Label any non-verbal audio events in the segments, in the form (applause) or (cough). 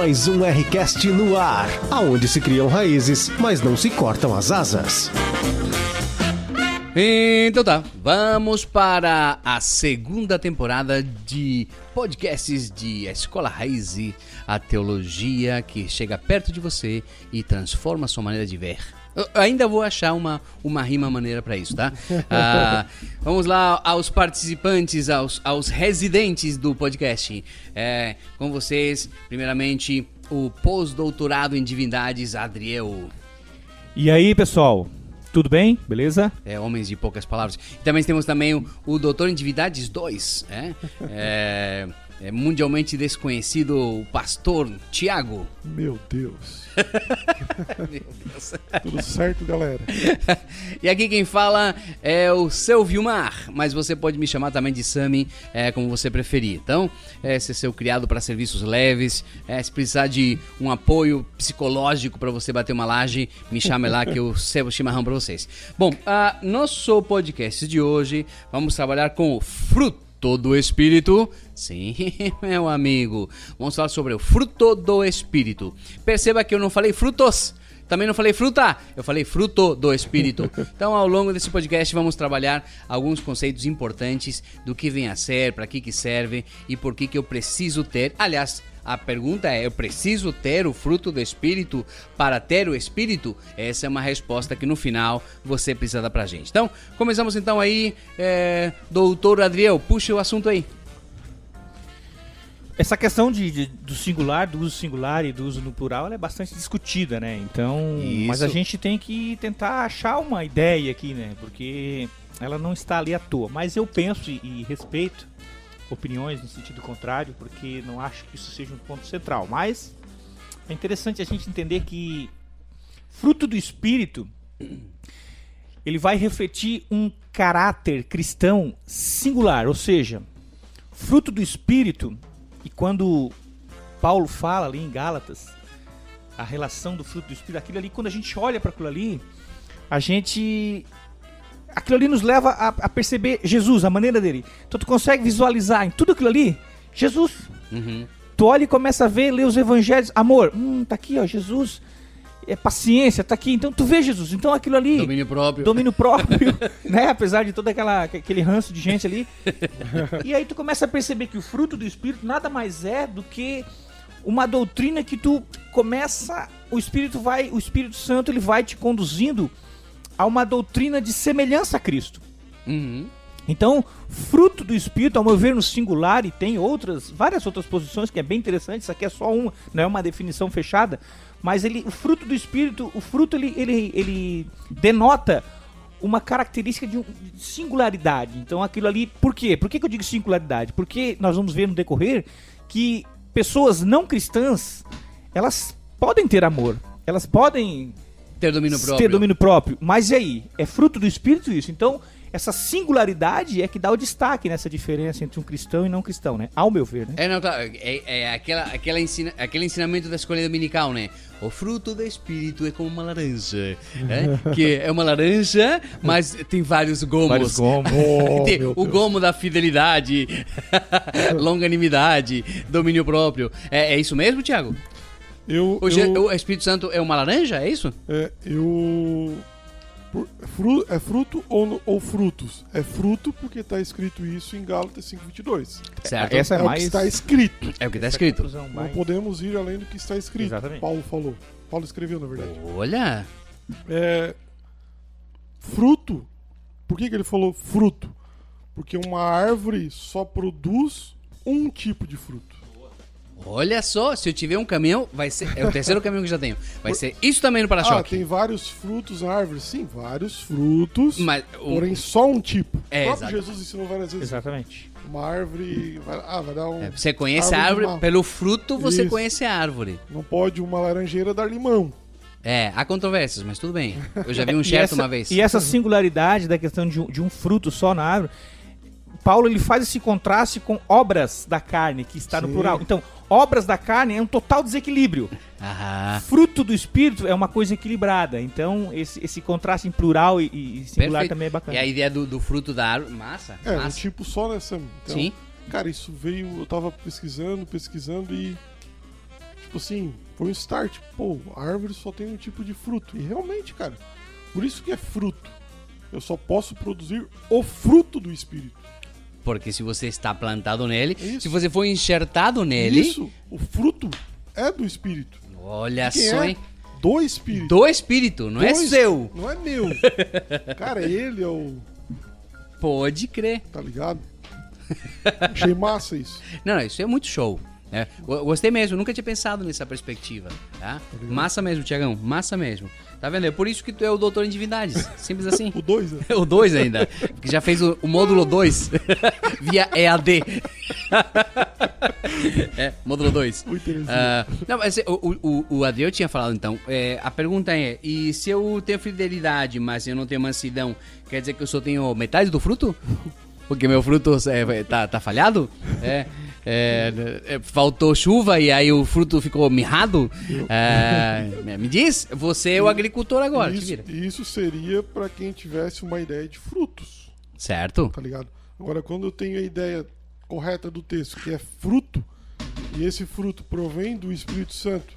mais um Rcast no ar, aonde se criam raízes, mas não se cortam as asas. Então tá, vamos para a segunda temporada de podcasts de Escola Raiz, a teologia que chega perto de você e transforma a sua maneira de ver. Eu ainda vou achar uma, uma rima maneira para isso, tá? (laughs) Ah, vamos lá aos participantes, aos, aos residentes do podcast. É, com vocês, primeiramente, o pós-doutorado em divindades, Adriel. E aí, pessoal? Tudo bem? Beleza? É, homens de poucas palavras. E também temos também o, o doutor em divindades 2, é? é, é mundialmente desconhecido o pastor Tiago. Meu Deus. (laughs) Meu Deus. Tudo certo, galera? (laughs) e aqui quem fala é o seu Vilmar, mas você pode me chamar também de Sami, é, como você preferir. Então, é, ser seu criado para serviços leves, é, se precisar de um apoio psicológico para você bater uma laje, me chame lá que eu (laughs) servo chimarrão para vocês. Bom, a nosso podcast de hoje, vamos trabalhar com o fruto do Espírito? Sim, (laughs) meu amigo. Vamos falar sobre o fruto do Espírito. Perceba que eu não falei frutos. Também não falei fruta, eu falei fruto do Espírito. (laughs) Então, ao longo desse podcast, vamos trabalhar alguns conceitos importantes do que vem a ser, para que, que serve e por que, que eu preciso ter. Aliás, a pergunta é: eu preciso ter o fruto do Espírito para ter o Espírito? Essa é uma resposta que no final você precisa dar pra gente. Então, começamos então aí, é, doutor Adriel, puxa o assunto aí. Essa questão de, de, do singular, do uso singular e do uso no plural, é bastante discutida, né? Então, Isso. mas a gente tem que tentar achar uma ideia aqui, né? Porque ela não está ali à toa. Mas eu penso e, e respeito opiniões no sentido contrário, porque não acho que isso seja um ponto central. Mas é interessante a gente entender que fruto do Espírito ele vai refletir um caráter cristão singular, ou seja, fruto do Espírito. E quando Paulo fala ali em Gálatas a relação do fruto do Espírito, aquilo ali, quando a gente olha para aquilo ali, a gente aquilo ali nos leva a, a, perceber Jesus, a maneira dele. Então tu consegue visualizar em tudo aquilo ali Jesus. Uhum. Tu olha e começa a ver, ler os evangelhos. Amor, hum, tá aqui, ó, Jesus. É paciência, tá aqui. Então tu vê Jesus. Então aquilo ali. Domínio próprio. Domínio próprio, (laughs) né? Apesar de todo aquela, aquele ranço de gente ali. (laughs) e aí tu começa a perceber que o fruto do Espírito nada mais é do que uma doutrina que tu começa. O Espírito vai. O Espírito Santo ele vai te conduzindo a uma doutrina de semelhança a Cristo. Uhum. Então, fruto do Espírito, ao meu ver, no singular, e tem outras, várias outras posições que é bem interessante, isso aqui é só uma, não é uma definição fechada, mas ele, o fruto do Espírito, o fruto ele, ele, ele denota uma característica de, singularidade. Então, aquilo ali, por quê? Por que, que eu digo singularidade? Porque nós vamos ver no decorrer que pessoas não cristãs, elas podem ter amor, elas podem ter domínio próprio. Ter domínio próprio. Mas e aí? É fruto do Espírito isso? Então, essa singularidade é que dá o destaque nessa diferença entre um cristão e não cristão, né? Ao meu ver, né? É, não, claro. É, é aquela, aquela ensina, aquele ensinamento da escola dominical, né? O fruto do Espírito é como uma laranja. Né? (laughs) que é uma laranja, mas tem vários gomos. Vários gomos. (laughs) Oh, o gomo da fidelidade, (laughs) longanimidade, domínio próprio. É, é isso mesmo, Tiago? Eu, o, eu, o Espírito Santo é uma laranja, é isso? É, eu. é fruto ou, ou frutos? É fruto porque está escrito isso em Gálatas 5,22. Certo. Essa é, é mais... o que está escrito. É o que está escrito. Não podemos ir além do que está escrito. Exatamente. Paulo falou. Paulo escreveu, na verdade. Olha! É, fruto. Por que, que ele falou fruto? Porque uma árvore só produz um tipo de fruto. Olha só, se eu tiver um caminhão, vai ser. É o terceiro caminhão que já tenho. Vai ser isso também no para-choque. Ah, tem vários frutos na árvore. Sim, vários frutos. Mas, o... Porém, só um tipo. É, o próprio exato. Jesus ensinou várias vezes. Exatamente. Uma árvore. Ah, vai dar um. É, você conhece árvore a árvore, uma... pelo fruto você isso. conhece a árvore. Não pode uma laranjeira dar limão. É, há controvérsias, mas tudo bem. Eu já vi um (laughs) certo uma vez. E essa singularidade da questão de um, de um fruto só na árvore Paulo ele faz esse contraste com obras da carne, que está Sim. no plural. Então, obras da carne é um total desequilíbrio. Aham. Fruto do espírito é uma coisa equilibrada. Então, esse, esse contraste em plural e, e singular Perfeito. também é bacana. E a ideia do, do fruto da árvore, massa. É, massa. um tipo só nessa. Então, Sim. Cara, isso veio. Eu tava pesquisando, pesquisando e. tipo assim, foi um start. Pô, a árvore só tem um tipo de fruto. E realmente, cara, por isso que é fruto. Eu só posso produzir o fruto do Espírito. Porque se você está plantado nele, Isso. se você for enxertado nele, Isso, o fruto é do Espírito. olha Quem só, é? hein? Do Espírito. Do espírito, não é Do es- seu. Não é meu. (laughs) cara, ele é o. Pode crer. Tá ligado? (laughs) Achei massa isso. Não, não, isso é muito show. né? Go- Gostei mesmo, nunca tinha pensado nessa perspectiva. Tá? Massa mesmo, Tiagão, massa mesmo. Tá vendo? É por isso que tu é o doutor em divindades. Simples assim. (laughs) O 2, né? (laughs) O 2 ainda. Que já fez o, o módulo 2 (laughs) via EAD. é, módulo 2. O Terezinha. Ah, não, mas o, o, o- o Adriel tinha falado então. é, a pergunta é: e se eu tenho fidelidade, mas eu não tenho mansidão, quer dizer que eu só tenho metade do fruto? Porque meu fruto é, tá, tá falhado? É, é, é, faltou chuva e aí o fruto ficou mirrado? É, me diz, você é o agricultor agora, isso, isso seria pra quem tivesse uma ideia de frutos, Certo? tá ligado? Agora, quando eu tenho a ideia correta do texto, que é fruto, e esse fruto provém do Espírito Santo,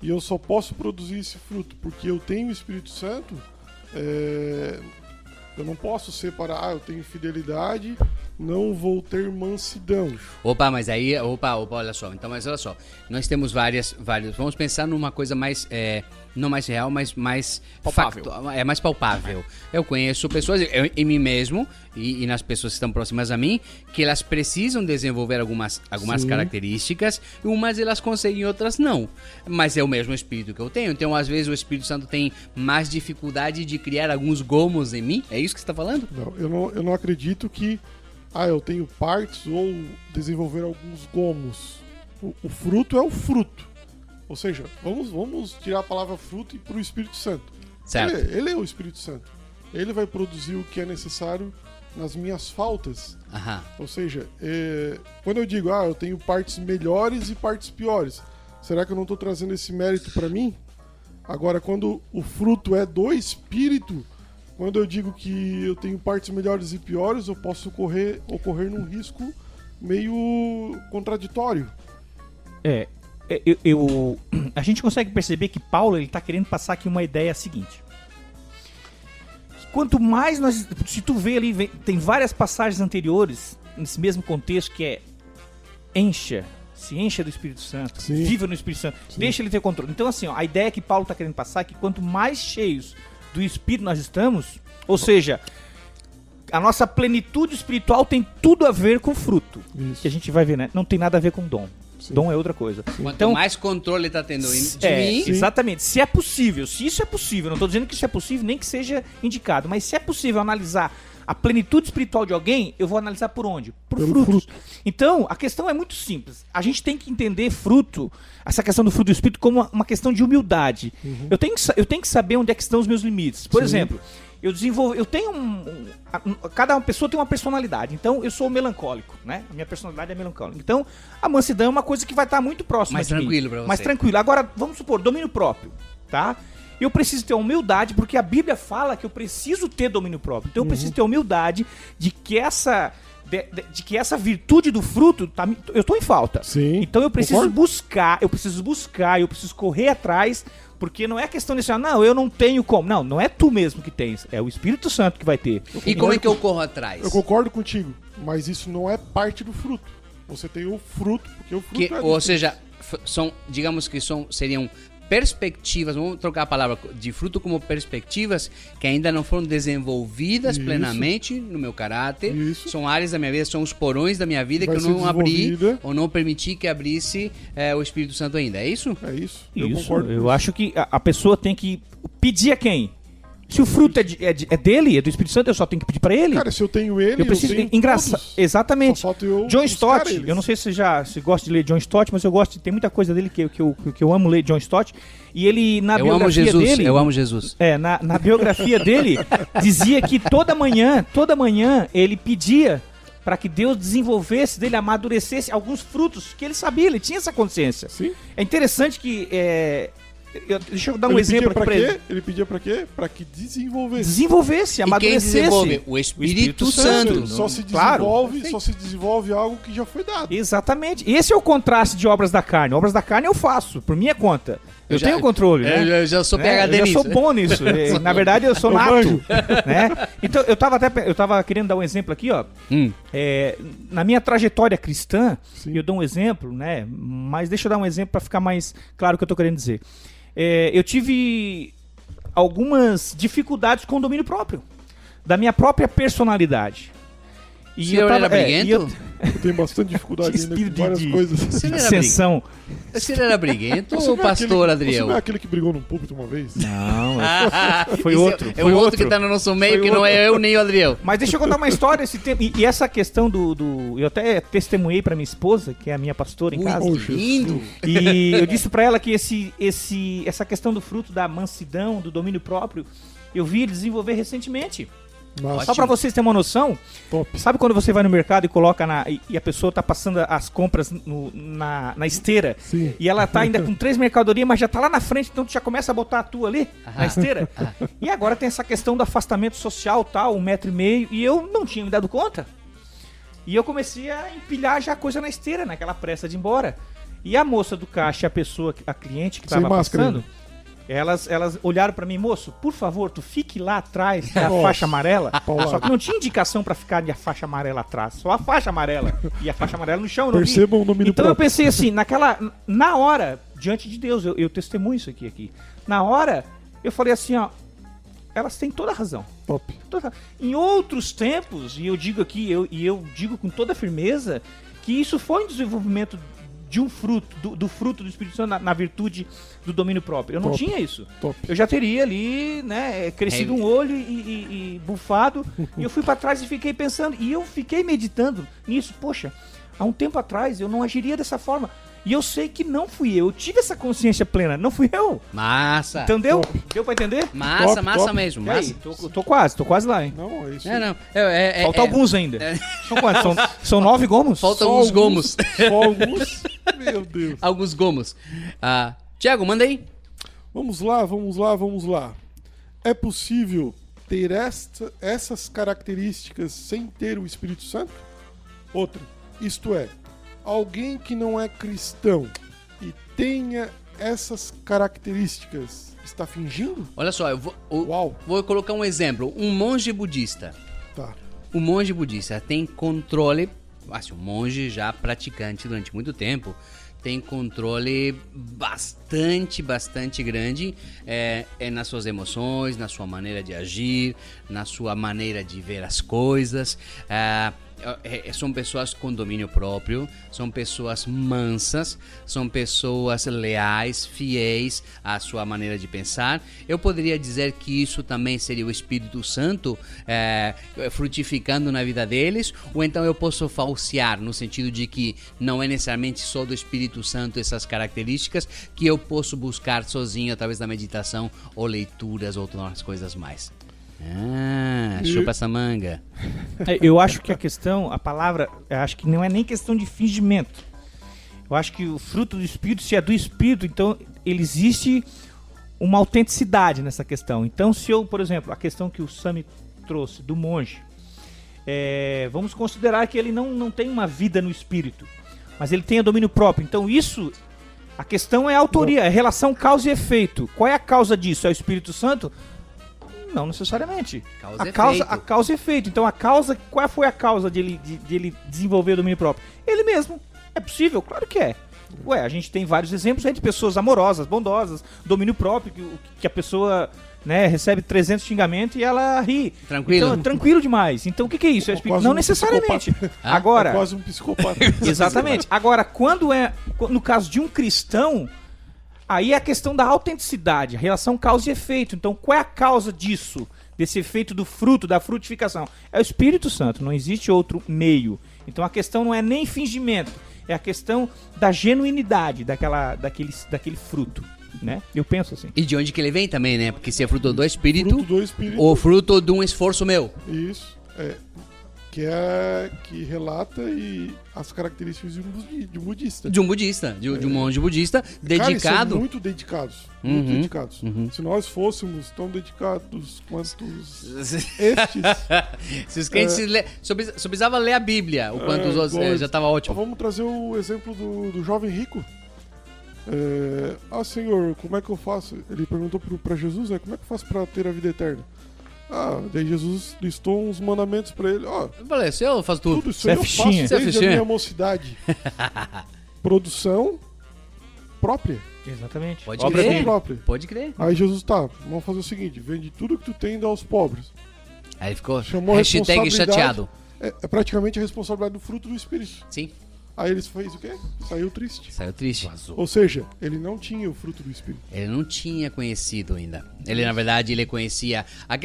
e eu só posso produzir esse fruto porque eu tenho o Espírito Santo, é, eu não posso separar, ah, eu tenho fidelidade, não vou ter mansidão. Opa, mas aí, opa, opa, olha só. Então, mas olha só, nós temos várias, várias. Vamos pensar numa coisa mais, é, não mais real, mas mais Palpável. factu- é mais palpável. Eu conheço pessoas, eu, em mim mesmo e, e nas pessoas que estão próximas a mim, que elas precisam desenvolver algumas, algumas Sim. características, umas elas conseguem, outras não. Mas é o mesmo espírito que eu tenho. Então, às vezes o Espírito Santo tem mais dificuldade de criar alguns gomos em mim. É isso que você está falando? Não, eu não, eu não acredito que ah, eu tenho partes ou desenvolver alguns gomos. O, o fruto é o fruto. Ou seja, vamos, vamos tirar a palavra fruto e para o Espírito Santo. Certo. Ele, ele é o Espírito Santo. Ele vai produzir o que é necessário nas minhas faltas. Aham. Ou seja, é, quando eu digo, ah, eu tenho partes melhores e partes piores, será que eu não estou trazendo esse mérito para mim? Agora, quando o fruto é do Espírito, quando eu digo que eu tenho partes melhores e piores, eu posso correr, ocorrer num risco meio contraditório. É, é, eu, eu- (clears throat) a gente consegue perceber que Paulo ele está querendo passar aqui uma ideia seguinte. Quanto mais nós, se tu vê ali, tem várias passagens anteriores nesse mesmo contexto que é encha, se encha do Espírito Santo, Sim. viva no Espírito Santo, deixa ele ter controle. Então assim, ó, a ideia que Paulo está querendo passar é que quanto mais cheios do Espírito nós estamos, ou seja, a nossa plenitude espiritual tem tudo a ver com fruto. Isso. Que a gente vai ver, né? Não tem nada a ver com dom. Sim. Dom é outra coisa. Quanto Então, mais controle tá tendo em- de é, mim, exatamente. Se é possível, se isso é possível, não estou dizendo que isso é possível, nem que seja indicado, mas se é possível analisar a plenitude espiritual de alguém, eu vou analisar por onde? Por Pelo frutos. fruto. Então, a questão é muito simples. A gente tem que entender fruto, essa questão do fruto do espírito, como uma, questão de humildade. Eu, tenho que, eu tenho que saber onde é que estão os meus limites. Por Sim. exemplo, eu desenvolvo, eu tenho um, um- a- cada pessoa tem uma personalidade. Então, eu sou melancólico, né? A minha personalidade é melancólica. Então, a mansidão é uma coisa que vai estar muito próxima Mais de mim. tranquilo pra você. Mais tranquilo. Agora, vamos supor, domínio próprio, tá? Eu preciso ter humildade, porque a Bíblia fala que eu preciso ter domínio próprio. Então eu preciso ter humildade de que essa de, de- de que essa virtude do fruto tá, eu tô em falta. Sim, Então eu preciso concordo. buscar, eu preciso buscar, eu preciso correr atrás, porque não é questão de assim, ah, não, eu não tenho como. Não, não é tu mesmo que tens, é o Espírito Santo que vai ter. E como é que eu corro atrás? Eu concordo contigo, mas isso não é parte do fruto. Você tem o fruto, porque o fruto Que, é ou seja, são, digamos que são, seriam perspectivas, vamos trocar a palavra de fruto como perspectivas que ainda não foram desenvolvidas Isso. plenamente no meu caráter. Isso. São áreas da minha vida, são os porões da minha vida Vai que eu não abri ou não permiti que abrisse eh, o Espírito Santo ainda. É isso? É isso. Eu Isso, concordo. eu acho que a, a pessoa tem que pedir a quem? Se o fruto é, de- é de- é dele, é do Espírito Santo, eu só tenho que pedir pra ele. Cara, se eu tenho ele, eu preciso engraçado. Exatamente. Eu John Stott, eles. eu não sei se você já se gosta de ler John Stott, mas eu gosto, tem muita coisa dele que, eu- que, eu, que eu amo ler John Stott. E ele, na eu amo biografia Jesus, dele. eu amo Jesus. É, na, na biografia dele, (laughs) dizia que toda manhã, toda manhã, ele pedia para que Deus desenvolvesse dele, amadurecesse alguns frutos que ele sabia, ele tinha essa consciência. Sim. É interessante que é, eu, deixa eu dar um ele exemplo aqui pra, ele. Ele pedia pra quê? Pra que desenvolvesse. Desenvolvesse, amadurecesse. quem desenvolve? O Espírito, o Espírito Santo. Santo. Só se desenvolve, claro. só se desenvolve algo que já foi dado. Exatamente. Esse é o contraste de obras da carne. Obras da carne eu faço, por minha conta. Eu, eu já, tenho controle, né? Eu, eu já sou PHD é, Eu já sou bom nisso. (laughs) Na verdade, eu sou nato. (laughs) né? Então, eu tava até eu tava querendo dar um exemplo aqui, ó. Hum. É, na minha trajetória cristã, Sim. eu dou um exemplo, né? Mas deixa eu dar um exemplo para ficar mais claro o que eu tô querendo dizer. É, eu tive algumas dificuldades com o domínio próprio, da minha própria personalidade. E Senhor eu tava, era briguento? É, eu... eu... tenho bastante dificuldade (laughs) ainda com várias de, coisas. Você era Sessão. Você era briguento ou pastor aquele, Adriel? Você não é aquele que brigou no púlpito uma vez? Não, é- (laughs) foi outro. É, foi o outro que tá no nosso meio, foi que outro. não é eu nem o Adriel. Mas deixa eu contar uma história esse tempo. E, e essa questão do, do, Eu até testemunhei pra minha esposa, que é a minha pastora em Ui, casa. Lindo! E eu disse pra ela que esse, esse, essa questão do fruto da mansidão, do domínio próprio, eu vi ele desenvolver recentemente. Nossa. Só para vocês terem uma noção, Top. sabe quando você vai no mercado e coloca na. e, e a pessoa tá passando as compras no, na, na esteira Sim. e ela tá ainda com três mercadorias, mas já tá lá na frente, então tu já começa a botar a tua ali Aham. na esteira. (laughs) e agora tem essa questão do afastamento social, tal, um metro e meio, e eu não tinha me dado conta. E eu comecei a empilhar já coisa na esteira, naquela pressa de ir embora. E a moça do caixa, a pessoa, a cliente que Sem tava máscara. passando. Elas, elas olharam para mim, moço, por favor, tu fique lá atrás da faixa amarela. (laughs) Só que não tinha indicação para ficar de a faixa amarela atrás, só a faixa amarela. E a faixa amarela no chão, não Percebam o nome Então próprio. eu pensei assim, naquela. Na hora, diante de Deus, eu, eu testemunho isso aqui, aqui. Na hora, eu falei assim, ó. Elas têm toda a razão. Top. Toda... Em outros tempos, e eu digo aqui, eu, e eu digo com toda firmeza, que isso foi um desenvolvimento de um fruto, do, do fruto do Espírito Santo na, na, virtude do domínio próprio. Eu não Top. tinha isso. Top. Eu já teria ali, né, crescido é. um olho e, e, e bufado. e eu fui para trás e fiquei pensando. E eu fiquei meditando nisso. Poxa, há um tempo atrás eu não agiria dessa forma. E eu sei que não fui eu. Eu tive essa consciência plena. Não fui eu. Massa. Entendeu? Top. Deu pra entender? Massa, top, massa top. mesmo. Massa. Aí, tô, tô, quase, tô quase lá, hein? Não, é isso. É, não. É, é, Falta é, alguns ainda. É. São quantos? São, são nove gomos? Faltam alguns gomos. Só alguns? Meu Deus. (laughs) Alguns gomos. Ah, Tiago, manda aí. Vamos lá, vamos lá, vamos lá. É possível ter esta, essas características sem ter o Espírito Santo? Outra. Isto é, alguém que não é cristão e tenha essas características está fingindo? Olha só, eu vou, eu, vou colocar um exemplo. Um monge budista. Tá. O monge budista tem controle, assim, um monge já praticante durante muito tempo, tem controle bastante, bastante grande é, é, nas suas emoções, na sua maneira de agir, na sua maneira de ver as coisas. É, são pessoas com domínio próprio, são pessoas mansas, são pessoas leais, fiéis à sua maneira de pensar. Eu poderia dizer que isso também seria o Espírito Santo é, frutificando na vida deles, ou então eu posso falsear no sentido de que não é necessariamente só do Espírito Santo essas características que eu posso buscar sozinho através da meditação ou leituras ou outras coisas mais. Ah, chupa essa manga. É, eu acho que a questão, a palavra, acho que não é nem questão de fingimento. Eu acho que o fruto do Espírito, se é do Espírito, então ele existe uma autenticidade nessa questão. Então, se eu, por exemplo, a questão que o Sami trouxe do monge, é, vamos considerar que ele não, não tem uma vida no Espírito, mas ele tem o domínio próprio. Então, isso, a questão é a autoria, é relação causa e efeito. Qual é a causa disso? É o Espírito Santo? Não necessariamente. Causa a, causa, a causa e efeito. Então a causa, qual foi a causa de ele, de, de ele desenvolver o domínio próprio? Ele mesmo. É possível? Claro que é. Ué, a gente tem vários exemplos de pessoas amorosas, bondosas, domínio próprio, que, que a pessoa né, recebe 300 xingamentos e ela ri. Tranquilo. Então, tranquilo demais. Então o que, que é isso? É não um necessariamente. Agora. É quase um psicopata. (laughs) exatamente. Agora, quando é. No caso de um cristão, Aí é a questão da autenticidade, a relação causa e efeito. Então, qual é a causa disso? Desse efeito do fruto, da frutificação? É o Espírito Santo, não existe outro meio. Então a questão não é nem fingimento, é a questão da genuinidade daquela, daquele, daquele fruto. Né? Eu penso assim. E de onde que ele vem também, né? Porque se é fruto do Espírito, fruto do espírito ou fruto de um esforço meu. Isso. É, que é que relata e as características de um, budi- de um budista. De um budista, de, de um monge budista Cara, eles são dedicado. muito dedicados. Muito Uhum, dedicados. uhum. Se nós fôssemos tão dedicados quanto (laughs) estes. Se os É. le... só, precisa- só precisava ler a Bíblia, o quanto É, os outros. é, já tava ótimo. Vamos trazer o exemplo do, do jovem rico. É, ah, Senhor, como é que eu faço? Ele perguntou pra Jesus, né? Como é que eu faço pra ter a vida eterna? Ah, daí Jesus listou uns mandamentos pra ele. Ó, Eu falei, se eu faço tudo. tudo isso Isso é aí eu faço Isso é desde a minha mocidade. (laughs) Produção própria. Exatamente. Pode Obra crer. dele. própria. Pode crer. Aí Jesus, tá, vamos fazer o seguinte, vende tudo que tu tem e dá aos pobres. Aí ficou Chamou a hashtag responsabilidade. chateado. É, é praticamente a responsabilidade do fruto do Espírito. Sim, Aí eles fez o quê? Saiu triste. saiu triste. Ou seja, ele não tinha o fruto do Espírito. Ele não tinha conhecido ainda. Ele, na verdade, ele conhecia. a-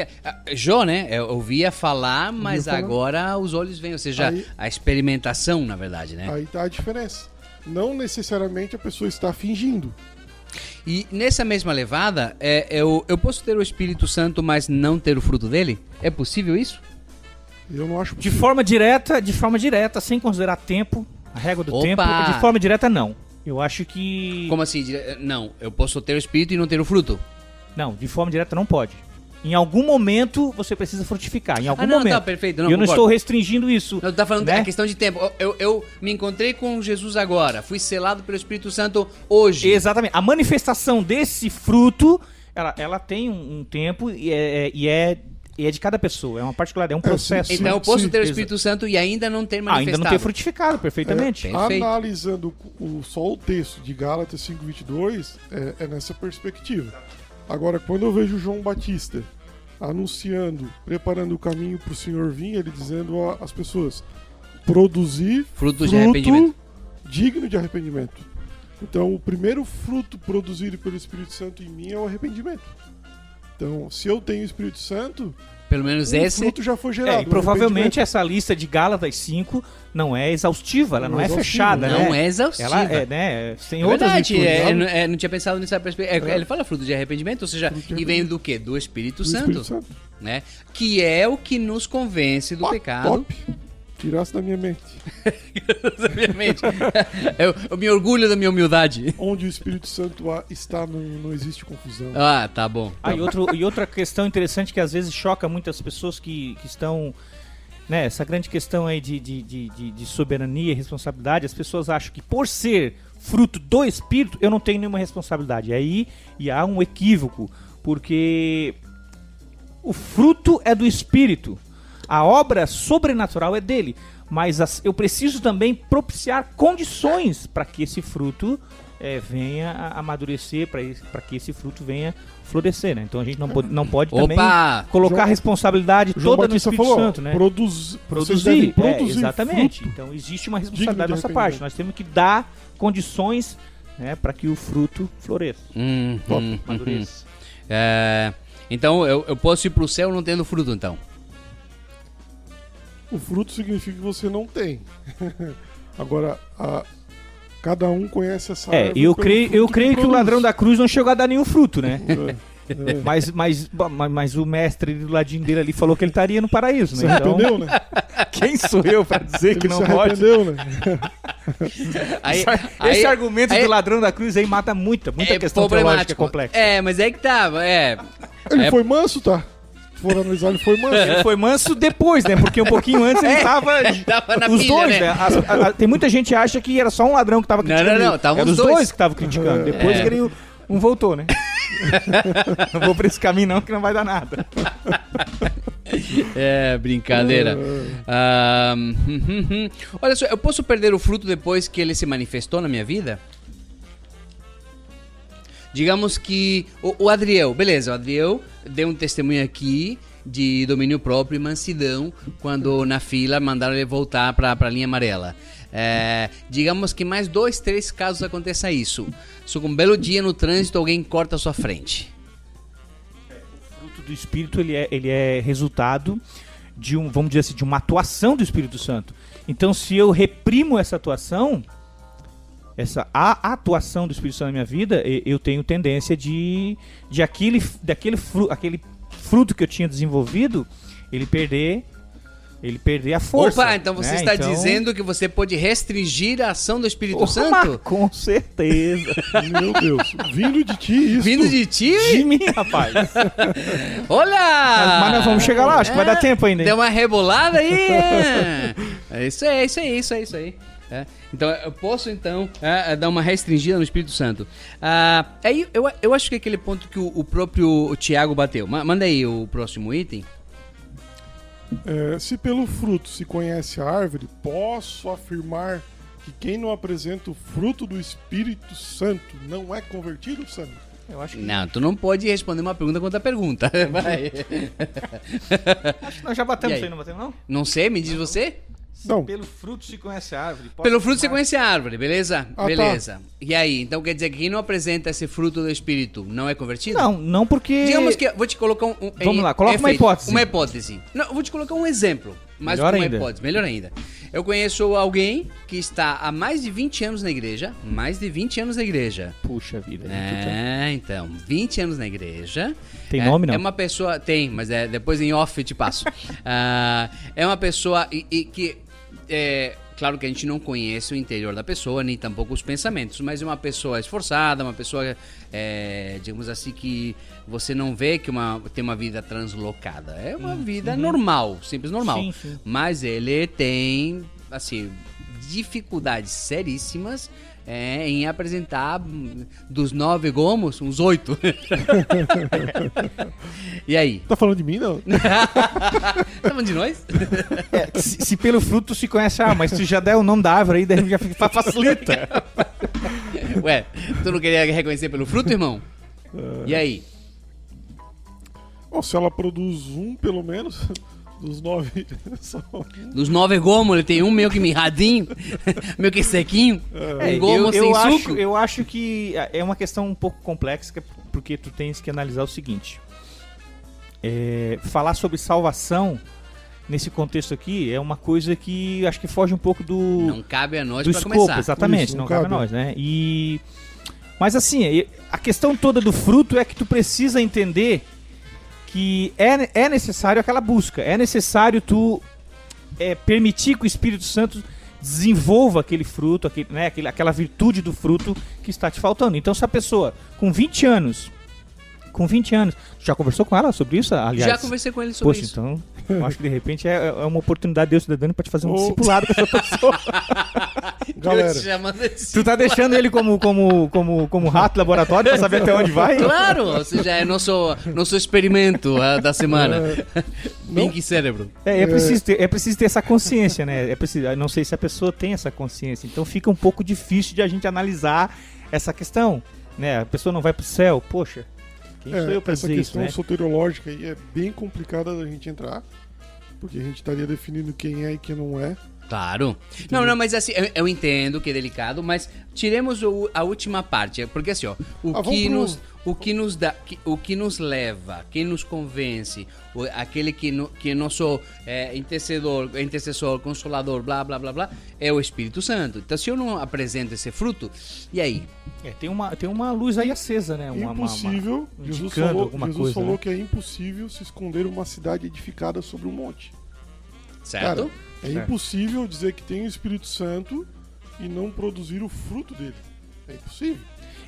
Jó, né? Eu ouvia falar, mas falar. agora os olhos vêm. Ou seja, Aí- a experimentação, na verdade, né? Aí tá a diferença. Não necessariamente a pessoa está fingindo. E nessa mesma levada, é, eu, eu posso ter o Espírito Santo, mas não ter o fruto dele? É possível isso? Eu não acho De possível. forma direta, de forma direta, sem considerar tempo, a régua do Opa! tempo, de forma direta não. Eu acho que Como assim? Não, eu posso ter o Espírito e não ter o fruto. não, de forma direta não pode. Em algum momento você precisa frutificar, em algum ah, não, momento. tá, perfeito. Não, eu não concordo. estou restringindo isso. Não, tu tá falando né? da questão de tempo. Eu, eu, eu me encontrei com Jesus agora. Fui selado pelo Espírito Santo hoje. Exatamente. A manifestação desse fruto, ela, ela tem um, um tempo e é, é- e, é, e é de cada pessoa. É uma particularidade, é um É, processo. Então eu posso sim, ter o exa- Espírito Santo e ainda não ter Ah, manifestado. ainda não ter frutificado perfeitamente. É, Perfeito. Analisando o, só o texto de Gálatas 5:22 é, é nessa perspectiva. Agora, quando eu vejo João Batista anunciando, preparando o caminho para o Senhor vir, ele dizendo às pessoas produzir Frutos de arrependimento. digno de arrependimento. Então, o primeiro fruto produzido pelo Espírito Santo em mim é o arrependimento. Então, se eu tenho o Espírito Santo, Pelo menos o esse. fruto já foi gerado. É, e provavelmente essa lista de Gálatas 5 não é exaustiva, ela não, Não é é exaustiva, fechada, Não né? é exaustiva. Ela é, né? Tem É outras verdade, é, é, não- é, não tinha pensado nessa perspectiva. É, É. Ele fala fruto de arrependimento, ou seja, e vem do quê? Do Espírito do Santo, Espírito Santo. né? Que é o que nos convence do Ah, pecado. Top. Tirasse da minha mente. (laughs) Obviamente. (laughs) eu, eu me orgulho da minha humildade. Onde o Espírito Santo está, não, não existe confusão. Ah, tá bom. Ah, e, outro, e outra questão interessante que às vezes choca muitas pessoas que, que estão. Né, essa grande questão aí de, de, de, de- de soberania e responsabilidade, as pessoas acham que por ser fruto do Espírito, eu não tenho nenhuma responsabilidade. E aí e há um equívoco, porque o fruto é do Espírito, a obra sobrenatural é dele. Mas as- eu preciso também propiciar condições para que esse fruto eh, venha a amadurecer, para que esse fruto venha florescer. Né? Então a gente não pode, não pode também colocar João- a responsabilidade João toda Batista no Espírito falou, Santo, né? produz, Produzir, devem é, produzir exatamente. fruto. Então existe uma responsabilidade de da nossa parte. Nós temos que dar condições né, para que o fruto floresça, Hum, Top. hum, hum, hum. amadureça. É, então eu, eu posso ir pro céu não tendo fruto, então. O fruto significa que você não tem. (laughs) Agora, a- cada um conhece essa É, eu creio, eu creio que o produz. ladrão da cruz não chegou a dar nenhum fruto, né? É, é. (laughs) Mas, mas, mas, mas o mestre do ladinho dele ali falou que ele estaria no paraíso, Se né? Então, arrependeu, né? quem sou eu pra dizer Ele que não se pode? né? (laughs) Aí, Esse argumento aí- do ladrão da cruz aí mata muita, muita questão teológica complexa. É, mas é que tá. É, Ele É- foi manso, tá? For analisar, ele foi manso. Ele foi manso depois, né? Porque um pouquinho antes ele tava. (laughs) tava na os pilha, dois, né? né? As- a- a- tem muita gente que acha que era só um ladrão que tava Não, criticando. não, não, estavam Era os dois. dois que estavam criticando. Depois É. que ele um voltou, né? (laughs) não vou pra esse caminho, não, que não vai dar nada. É, brincadeira. Ah, olha só, eu posso perder o fruto depois que ele se manifestou na minha vida? Digamos que o, o Adriel, beleza, o Adriel deu um testemunho aqui de domínio próprio e mansidão quando na fila mandaram ele voltar para a linha amarela. É, digamos que mais dois, três casos aconteça isso. Só que um belo dia no trânsito alguém corta a sua frente. O fruto do Espírito ele é, ele é resultado de um, vamos dizer assim, de uma atuação do Espírito Santo. Então, se eu reprimo essa atuação, essa a atuação do Espírito Santo na minha vida, eu tenho tendência de, de aquele, daquele fru, aquele fruto que eu tinha desenvolvido, ele perder ele perder a força. Opa, então você né? está Então- dizendo que você pode restringir a ação do Espírito Opa, Santo? Com certeza. (laughs) Meu Deus, vindo de ti isso. Vindo de ti? De mim, rapaz. (laughs) Olha! Mas nós vamos chegar lá, acho que vai dar tempo ainda, hein? Deu uma rebolada aí. é. É isso aí, é isso aí, isso aí, isso aí. É. Então, eu posso, então, é, é, dar uma restringida no Espírito Santo. Ah, aí, eu, eu acho que é aquele ponto que o, o próprio Tiago bateu. Ma- Manda aí o próximo item. É, se pelo fruto se conhece a árvore, posso afirmar que quem não apresenta o fruto do Espírito Santo não é convertido, Sam? Eu acho que, Não, tu não pode responder uma pergunta contra a pergunta. (laughs) Vai. acho que nós já batemos E aí? isso aí, não batemos, não? Não sei, me diz você? Não. Pelo fruto se conhece a árvore. Pelo fruto você afirmar- conhece a árvore, beleza? Ah, tá. beleza. E aí, então quer dizer que quem não apresenta esse fruto do Espírito não é convertido? Não, não porque... Digamos que vou te colocar um. um- Vamos em lá, coloca uma hipótese. Uma hipótese. Não, eu vou te colocar um exemplo. Mais Melhor uma ainda. hipótese, melhor ainda. Eu conheço alguém que está há mais de 20 anos na igreja. Mais de 20 anos na igreja. Puxa vida. né? É, então, 20 anos na igreja. Tem É- nome, não? É uma pessoa. Tem, mas é, depois em off eu te passo. (laughs) Ah, é uma pessoa e, e que. É, claro que a gente não conhece o interior da pessoa, nem tampouco os pensamentos, mas é uma pessoa esforçada, uma pessoa, é, digamos assim, que você não vê que uma, tem uma vida translocada. É uma vida normal, simples normal. Sim, sim. Mas ele tem, assim, dificuldades seríssimas é, em apresentar dos nove gomos, uns oito. (laughs) e aí? Tá falando de mim, não? (laughs) Tá falando de nós? É, se, se pelo fruto se conhece a árvore, mas se já der o nome da árvore aí, daí já fica- facilita. (laughs) Ué, tu não queria reconhecer pelo fruto, irmão? E aí? Bom, se ela produz um, pelo menos, dos nove. (laughs) Dos nove gomos, ele tem um meio que mirradinho, (laughs) meio que sequinho, um gomo eu, sem eu acho, suco. eu acho que é uma questão um pouco complexa, é porque tu tens que analisar o seguinte. É, falar sobre salvação nesse contexto aqui é uma coisa que acho que foge um pouco do, Não cabe a nós do escopo, começar. exatamente, Isso, não, não cabe a cabe. nós, né? E mas assim, a questão toda do fruto é que tu precisa entender que é, é necessário aquela busca, é necessário tu é, permitir que o Espírito Santo desenvolva aquele fruto, aquele, né, aquele, aquela virtude do fruto que está te faltando. Então, se a pessoa com 20 anos, com 20 anos, já conversou com ela sobre isso, aliás? Já conversei com ele sobre Poxa, isso. então, eu acho que de repente é, é uma oportunidade Deus está dando para te fazer um Ô. discipulado com essa pessoa. (laughs) Galera, te. Tu tá deixando ele como, como, como, como rato laboratório pra saber até onde vai? Claro, ou seja, é nosso, nosso experimento ah, da semana. (laughs) Pink cérebro. É, é, preciso ter, é preciso ter essa consciência, né? É preciso, eu não sei se a pessoa tem essa consciência. Então fica um pouco difícil de a gente analisar essa questão. Né? A pessoa não vai pro céu, poxa. Quem sou eu é, pra essa dizer isso, questão né? soteriológica aí é bem complicada da gente entrar. Porque a gente estaria definindo quem é e quem não é. Claro. Não, não, mas assim, eu, eu entendo que é delicado, mas tiremos o- a última parte, porque assim, ó, o Ah, que pro- nos o que nos dá, que- o que nos leva, quem nos convence, o- aquele que no, que é nosso é, intercedor, intercessor, consolador, blá blá blá blá, é o Espírito Santo. Então, se eu não apresento esse fruto, e aí? É, tem, uma, tem uma luz aí acesa, né? Uma, uma- impossível. uma- Jesus indicando falou, Jesus coisa. falou né? que é impossível se esconder uma cidade edificada sobre um monte. Certo? Cara, é impossível dizer que tem o Espírito Santo e não produzir o fruto dele. É impossível.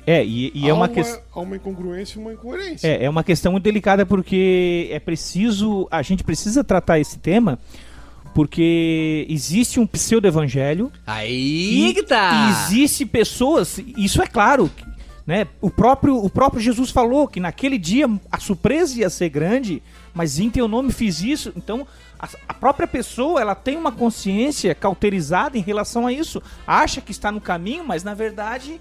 É, e, e é há uma questão. Há uma incongruência e uma incoerência. É, é uma questão muito delicada porque é preciso, a gente precisa tratar esse tema porque existe um pseudo-evangelho Aí que tá. existe pessoas, isso é claro, né? O próprio, o próprio Jesus falou que naquele dia a surpresa ia ser grande, mas em teu nome fiz isso. Então, a, própria pessoa, ela tem uma consciência cauterizada em relação a isso. Acha que está no caminho, mas na verdade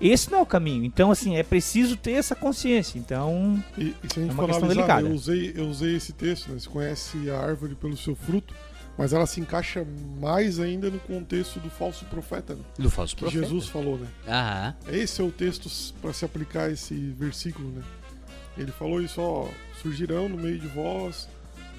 esse não é o caminho. Então, assim, é preciso ter essa consciência. Então, E, e se a gente É uma questão analisar, delicada. eu usei, eu usei esse texto, né? Você conhece a árvore pelo seu fruto, mas ela se encaixa mais ainda no contexto do falso profeta, né? Do falso Que profeta. Jesus falou, né? Aham. Esse é o texto para se aplicar esse versículo, né? Ele falou isso, ó, surgirão no meio de vós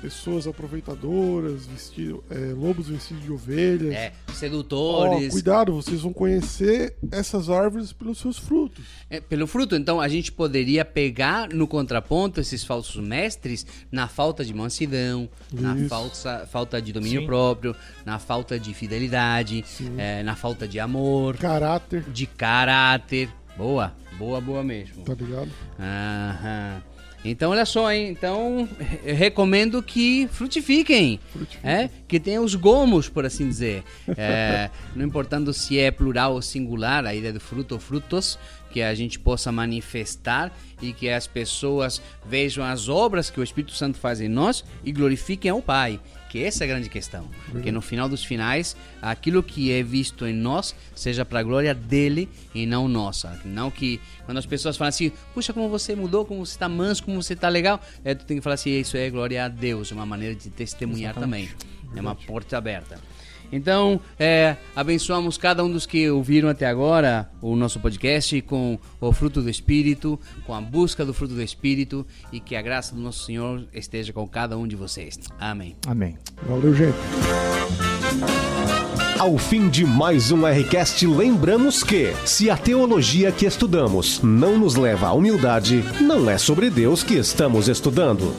pessoas aproveitadoras, vestido, é, lobos vestidos de ovelhas. É, sedutores. Ó, cuidado, vocês vão conhecer essas árvores pelos seus frutos. É, pelo fruto, então a gente poderia pegar no contraponto esses falsos mestres na falta de mansidão, Isso. na falsa, falta de domínio Sim. próprio, na falta de fidelidade, é, na falta de amor, caráter, de caráter. Boa, boa, boa mesmo. Tá ligado? Aham. Então, olha só, hein? Então, (laughs) recomendo que frutifiquem. É? Que tenham os gomos, por assim dizer. (laughs) É, não importando se é plural ou singular, a ideia do fruto ou frutos, que a gente possa manifestar e que as pessoas vejam as obras que o Espírito Santo faz em nós e glorifiquem ao Pai que essa é a grande questão. Que no final dos finais, aquilo que é visto em nós seja para a glória dele e não nossa. Não que quando as pessoas falam assim, puxa, como você mudou, como você está manso, como você está legal, é, tu tem que falar assim, isso é glória a Deus, é uma maneira de testemunhar Exatamente. também. Verdade. É uma porta aberta. Então, é, abençoamos cada um dos que ouviram até agora o nosso podcast com o fruto do Espírito, com a busca do fruto do Espírito e que a graça do nosso Senhor esteja com cada um de vocês. Amém. Amém. Valeu, gente. Ao fim de mais um Rcast, lembramos que, se a teologia que estudamos não nos leva à humildade, não é sobre Deus que estamos estudando.